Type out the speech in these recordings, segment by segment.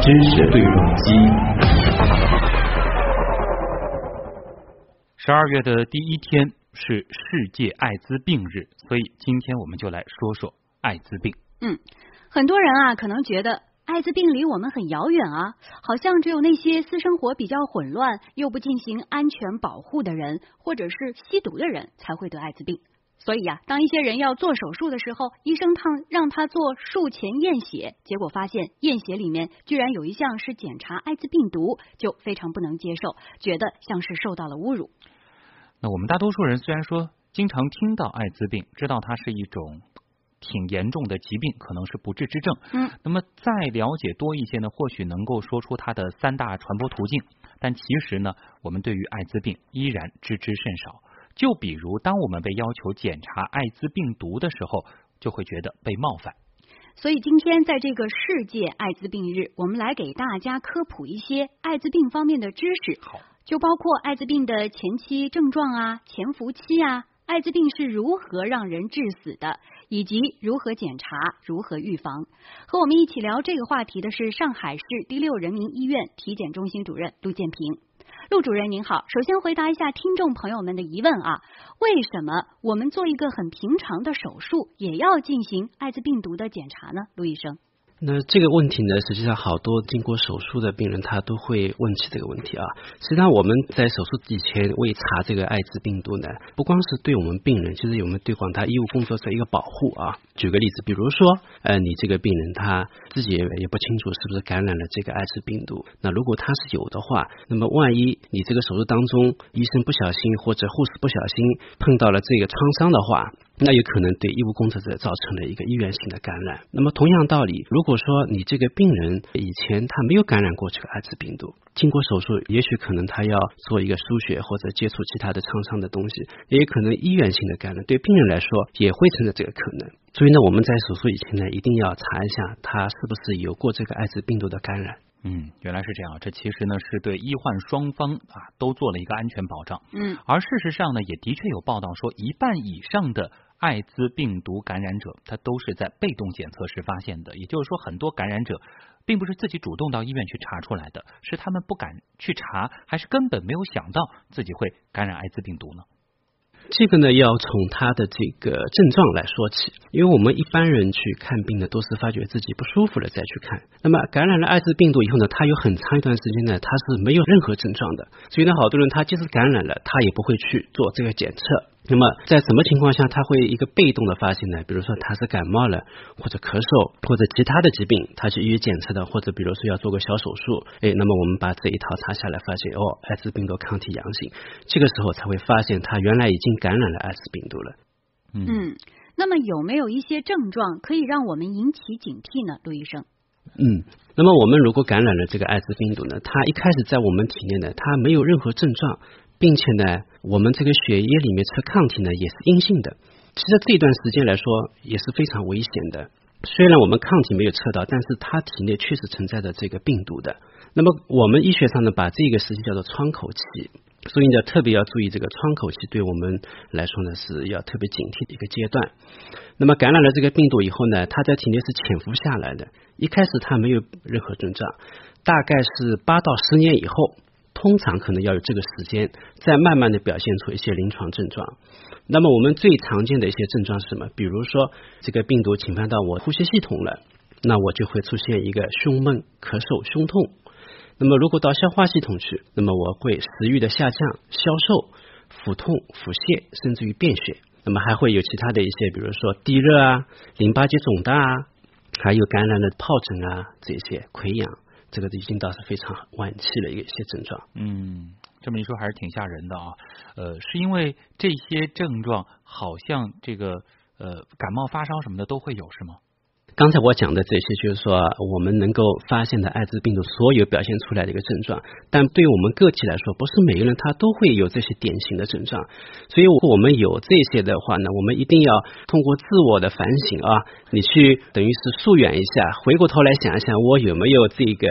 知识对撞机。十二月的第一天是世界艾滋病日，所以今天我们就来说说艾滋病。嗯，很多人啊可能觉得艾滋病离我们很遥远啊，好像只有那些私生活比较混乱又不进行安全保护的人，或者是吸毒的人才会得艾滋病。所以啊，当一些人要做手术的时候，医生他让他做术前验血，结果发现验血里面居然有一项是检查艾滋病毒，就非常不能接受，觉得像是受到了侮辱。那我们大多数人虽然说经常听到艾滋病，知道它是一种挺严重的疾病，可能是不治之症。嗯，那么再了解多一些呢，或许能够说出它的三大传播途径。但其实呢，我们对于艾滋病依然知之甚少。就比如，当我们被要求检查艾滋病毒的时候，就会觉得被冒犯。所以今天在这个世界艾滋病日，我们来给大家科普一些艾滋病方面的知识。好，就包括艾滋病的前期症状啊、潜伏期啊，艾滋病是如何让人致死的，以及如何检查、如何预防。和我们一起聊这个话题的是上海市第六人民医院体检中心主任陆建平。陆主任您好，首先回答一下听众朋友们的疑问啊，为什么我们做一个很平常的手术也要进行艾滋病毒的检查呢？陆医生。那这个问题呢，实际上好多经过手术的病人他都会问起这个问题啊。实际上我们在手术以前为查这个艾滋病毒呢，不光是对我们病人，其实我们对广大医务工作者一个保护啊。举个例子，比如说，呃，你这个病人他自己也也不清楚是不是感染了这个艾滋病毒，那如果他是有的话，那么万一你这个手术当中医生不小心或者护士不小心碰到了这个创伤的话。那有可能对医务工作者造成了一个医源性的感染。那么同样道理，如果说你这个病人以前他没有感染过这个艾滋病毒，经过手术，也许可能他要做一个输血或者接触其他的创伤的东西，也有可能医源性的感染，对病人来说也会存在这个可能。所以呢，我们在手术以前呢，一定要查一下他是不是有过这个艾滋病毒的感染。嗯，原来是这样。这其实呢是对医患双方啊都做了一个安全保障。嗯，而事实上呢，也的确有报道说，一半以上的艾滋病毒感染者，他都是在被动检测时发现的。也就是说，很多感染者并不是自己主动到医院去查出来的，是他们不敢去查，还是根本没有想到自己会感染艾滋病毒呢？这个呢，要从他的这个症状来说起，因为我们一般人去看病呢，都是发觉自己不舒服了再去看。那么感染了艾滋病毒以后呢，他有很长一段时间呢，他是没有任何症状的。所以呢，好多人他即使感染了，他也不会去做这个检测。那么在什么情况下他会一个被动的发现呢？比如说他是感冒了，或者咳嗽，或者其他的疾病，他去医院检测的，或者比如说要做个小手术，哎，那么我们把这一套查下来，发现哦，艾滋病毒抗体阳性，这个时候才会发现他原来已经感染了艾滋病毒了。嗯，那么有没有一些症状可以让我们引起警惕呢？陆医生。嗯，那么我们如果感染了这个艾滋病毒呢，它一开始在我们体内呢，它没有任何症状。并且呢，我们这个血液里面测抗体呢也是阴性的。其实这段时间来说也是非常危险的。虽然我们抗体没有测到，但是它体内确实存在着这个病毒的。那么我们医学上呢，把这个时期叫做窗口期，所以呢特别要注意这个窗口期，对我们来说呢是要特别警惕的一个阶段。那么感染了这个病毒以后呢，它在体内是潜伏下来的，一开始它没有任何症状，大概是八到十年以后。通常可能要有这个时间，再慢慢的表现出一些临床症状。那么我们最常见的一些症状是什么？比如说这个病毒侵犯到我呼吸系统了，那我就会出现一个胸闷、咳嗽、胸痛。那么如果到消化系统去，那么我会食欲的下降、消瘦、腹痛、腹泻，甚至于便血。那么还会有其他的一些，比如说低热啊、淋巴结肿大啊，还有感染的疱疹啊这些溃疡。这个已经倒是非常晚期的一个一些症状。嗯，这么一说还是挺吓人的啊。呃，是因为这些症状好像这个呃感冒发烧什么的都会有是吗？刚才我讲的这些，就是说我们能够发现的艾滋病毒所有表现出来的一个症状，但对于我们个体来说，不是每个人他都会有这些典型的症状。所以，我们有这些的话呢，我们一定要通过自我的反省啊，你去等于是溯源一下，回过头来想一想，我有没有这个。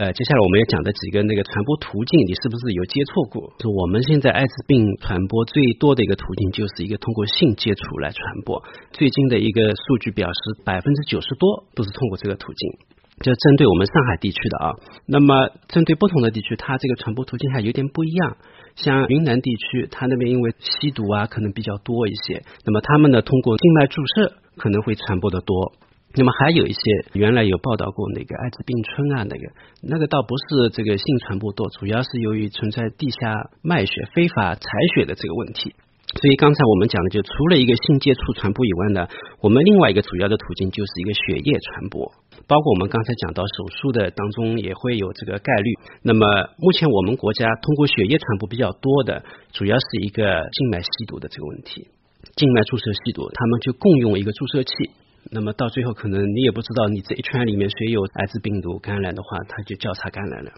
呃，接下来我们要讲的几个那个传播途径，你是不是有接触过？就我们现在艾滋病传播最多的一个途径，就是一个通过性接触来传播。最近的一个数据表示，百分之九九十多都是通过这个途径。就针对我们上海地区的啊，那么针对不同的地区，它这个传播途径还有点不一样。像云南地区，它那边因为吸毒啊可能比较多一些，那么他们呢通过静脉注射可能会传播的多。那么还有一些原来有报道过那个艾滋病村啊，那个那个倒不是这个性传播多，主要是由于存在地下卖血、非法采血的这个问题。所以刚才我们讲的，就除了一个性接触传播以外呢，我们另外一个主要的途径就是一个血液传播，包括我们刚才讲到手术的当中也会有这个概率。那么目前我们国家通过血液传播比较多的，主要是一个静脉吸毒的这个问题，静脉注射吸毒，他们就共用一个注射器。那么到最后可能你也不知道你这一圈里面谁有艾滋病毒感染的话，他就交叉感染了。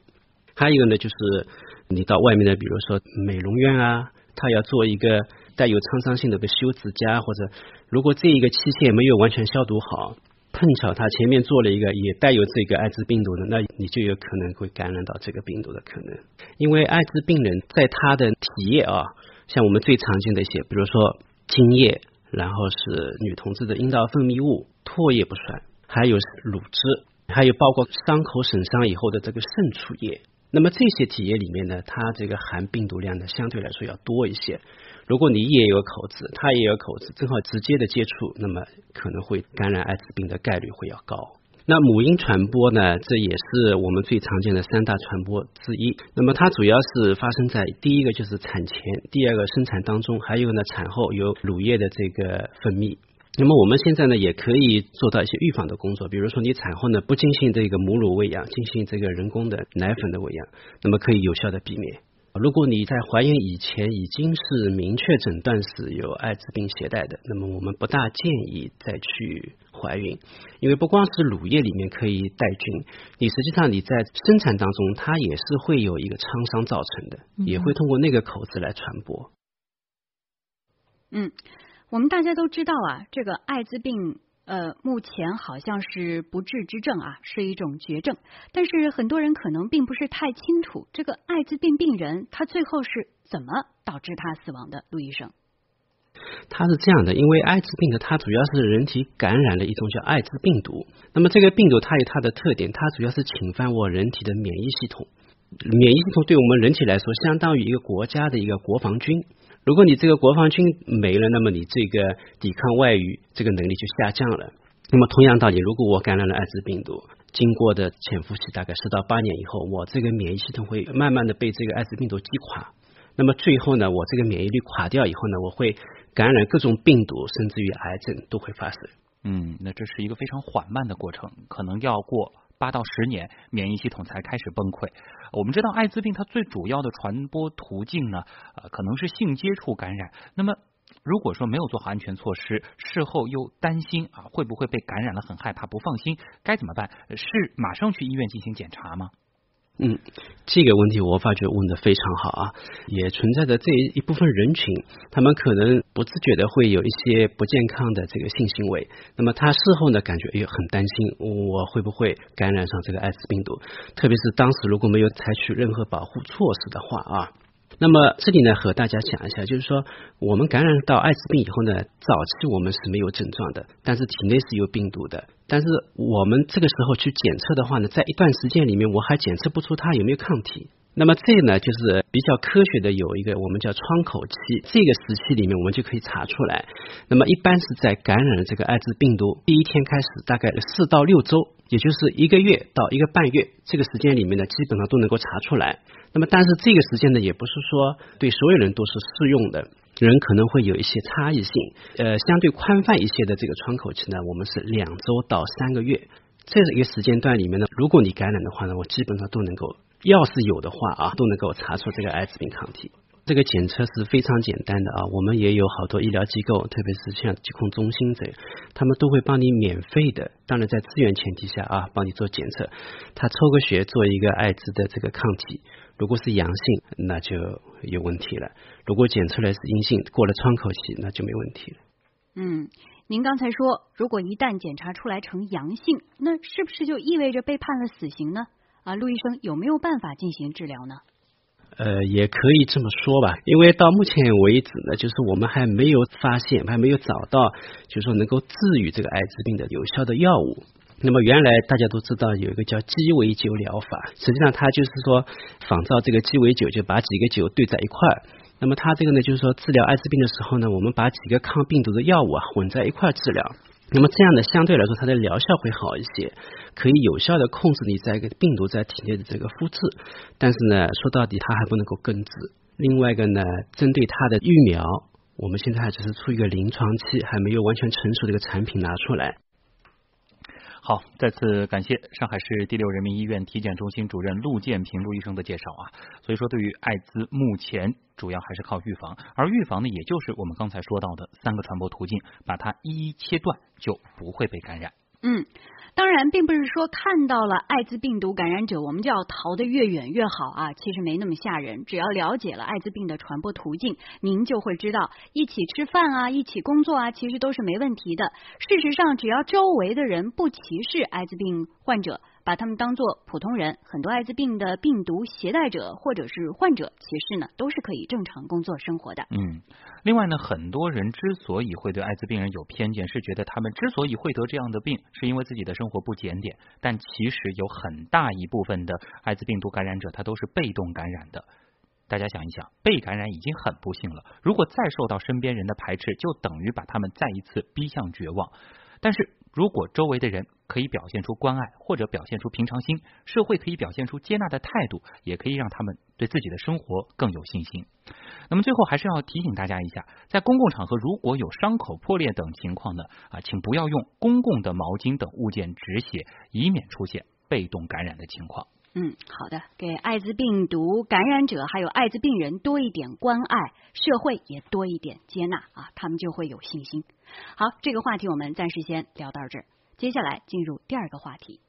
还有一个呢，就是你到外面的，比如说美容院啊，他要做一个带有创伤性的个修指甲，或者如果这一个器械没有完全消毒好，碰巧他前面做了一个也带有这个艾滋病毒的，那你就有可能会感染到这个病毒的可能。因为艾滋病人在他的体液啊，像我们最常见的一些，比如说精液。然后是女同志的阴道分泌物、唾液不算，还有乳汁，还有包括伤口损伤以后的这个渗出液。那么这些体液里面呢，它这个含病毒量呢相对来说要多一些。如果你也有口子，他也有口子，正好直接的接触，那么可能会感染艾滋病的概率会要高。那母婴传播呢？这也是我们最常见的三大传播之一。那么它主要是发生在第一个就是产前，第二个生产当中，还有呢产后有乳液的这个分泌。那么我们现在呢也可以做到一些预防的工作，比如说你产后呢不进行这个母乳喂养，进行这个人工的奶粉的喂养，那么可以有效的避免。如果你在怀孕以前已经是明确诊断是有艾滋病携带的，那么我们不大建议再去怀孕，因为不光是乳液里面可以带菌，你实际上你在生产当中它也是会有一个创伤造成的，也会通过那个口子来传播。嗯，我们大家都知道啊，这个艾滋病。呃，目前好像是不治之症啊，是一种绝症。但是很多人可能并不是太清楚，这个艾滋病病人他最后是怎么导致他死亡的？陆医生，他是这样的，因为艾滋病的它主要是人体感染了一种叫艾滋病毒。那么这个病毒它有它的特点，它主要是侵犯我人体的免疫系统。免疫系统对我们人体来说，相当于一个国家的一个国防军。如果你这个国防军没了，那么你这个抵抗外语这个能力就下降了。那么同样道理，如果我感染了艾滋病毒，经过的潜伏期大概十到八年以后，我这个免疫系统会慢慢的被这个艾滋病毒击垮。那么最后呢，我这个免疫力垮掉以后呢，我会感染各种病毒，甚至于癌症都会发生。嗯，那这是一个非常缓慢的过程，可能要过。八到十年，免疫系统才开始崩溃。我们知道，艾滋病它最主要的传播途径呢，呃，可能是性接触感染。那么，如果说没有做好安全措施，事后又担心啊会不会被感染了，很害怕，不放心，该怎么办？是马上去医院进行检查吗？嗯，这个问题我发觉问的非常好啊，也存在着这一部分人群，他们可能不自觉的会有一些不健康的这个性行为，那么他事后呢感觉也很担心，我会不会感染上这个艾滋病毒？特别是当时如果没有采取任何保护措施的话啊。那么这里呢，和大家讲一下，就是说我们感染到艾滋病以后呢，早期我们是没有症状的，但是体内是有病毒的。但是我们这个时候去检测的话呢，在一段时间里面，我还检测不出它有没有抗体。那么这呢，就是比较科学的有一个我们叫窗口期，这个时期里面我们就可以查出来。那么一般是在感染了这个艾滋病毒第一天开始，大概四到六周，也就是一个月到一个半月这个时间里面呢，基本上都能够查出来。那么但是这个时间呢，也不是说对所有人都是适用的，人可能会有一些差异性。呃，相对宽泛一些的这个窗口期呢，我们是两周到三个月，这一个时间段里面呢，如果你感染的话呢，我基本上都能够。要是有的话啊，都能够查出这个艾滋病抗体。这个检测是非常简单的啊，我们也有好多医疗机构，特别是像疾控中心这样，他们都会帮你免费的，当然在资源前提下啊，帮你做检测。他抽个血做一个艾滋的这个抗体，如果是阳性，那就有问题了；如果检出来是阴性，过了窗口期，那就没问题了。嗯，您刚才说，如果一旦检查出来呈阳性，那是不是就意味着被判了死刑呢？啊，陆医生有没有办法进行治疗呢？呃，也可以这么说吧，因为到目前为止呢，就是我们还没有发现，还没有找到，就是说能够治愈这个艾滋病的有效的药物。那么原来大家都知道有一个叫鸡尾酒疗法，实际上它就是说仿照这个鸡尾酒，就把几个酒兑在一块儿。那么它这个呢，就是说治疗艾滋病的时候呢，我们把几个抗病毒的药物啊混在一块儿治疗。那么这样的，相对来说它的疗效会好一些，可以有效的控制你在一个病毒在体内的这个复制。但是呢，说到底它还不能够根治。另外一个呢，针对它的疫苗，我们现在还只是处于一个临床期，还没有完全成熟的一个产品拿出来。好，再次感谢上海市第六人民医院体检中心主任陆建平陆医生的介绍啊。所以说，对于艾滋，目前主要还是靠预防，而预防呢，也就是我们刚才说到的三个传播途径，把它一一切断，就不会被感染。嗯。当然，并不是说看到了艾滋病毒感染者，我们就要逃得越远越好啊！其实没那么吓人，只要了解了艾滋病的传播途径，您就会知道，一起吃饭啊，一起工作啊，其实都是没问题的。事实上，只要周围的人不歧视艾滋病患者。把他们当做普通人，很多艾滋病的病毒携带者或者是患者，其实呢都是可以正常工作生活的。嗯，另外呢，很多人之所以会对艾滋病人有偏见，是觉得他们之所以会得这样的病，是因为自己的生活不检点。但其实有很大一部分的艾滋病毒感染者，他都是被动感染的。大家想一想，被感染已经很不幸了，如果再受到身边人的排斥，就等于把他们再一次逼向绝望。但是如果周围的人可以表现出关爱，或者表现出平常心，社会可以表现出接纳的态度，也可以让他们对自己的生活更有信心。那么最后还是要提醒大家一下，在公共场合如果有伤口破裂等情况呢，啊，请不要用公共的毛巾等物件止血，以免出现被动感染的情况。嗯，好的，给艾滋病毒感染者还有艾滋病人多一点关爱，社会也多一点接纳啊，他们就会有信心。好，这个话题我们暂时先聊到这儿，接下来进入第二个话题。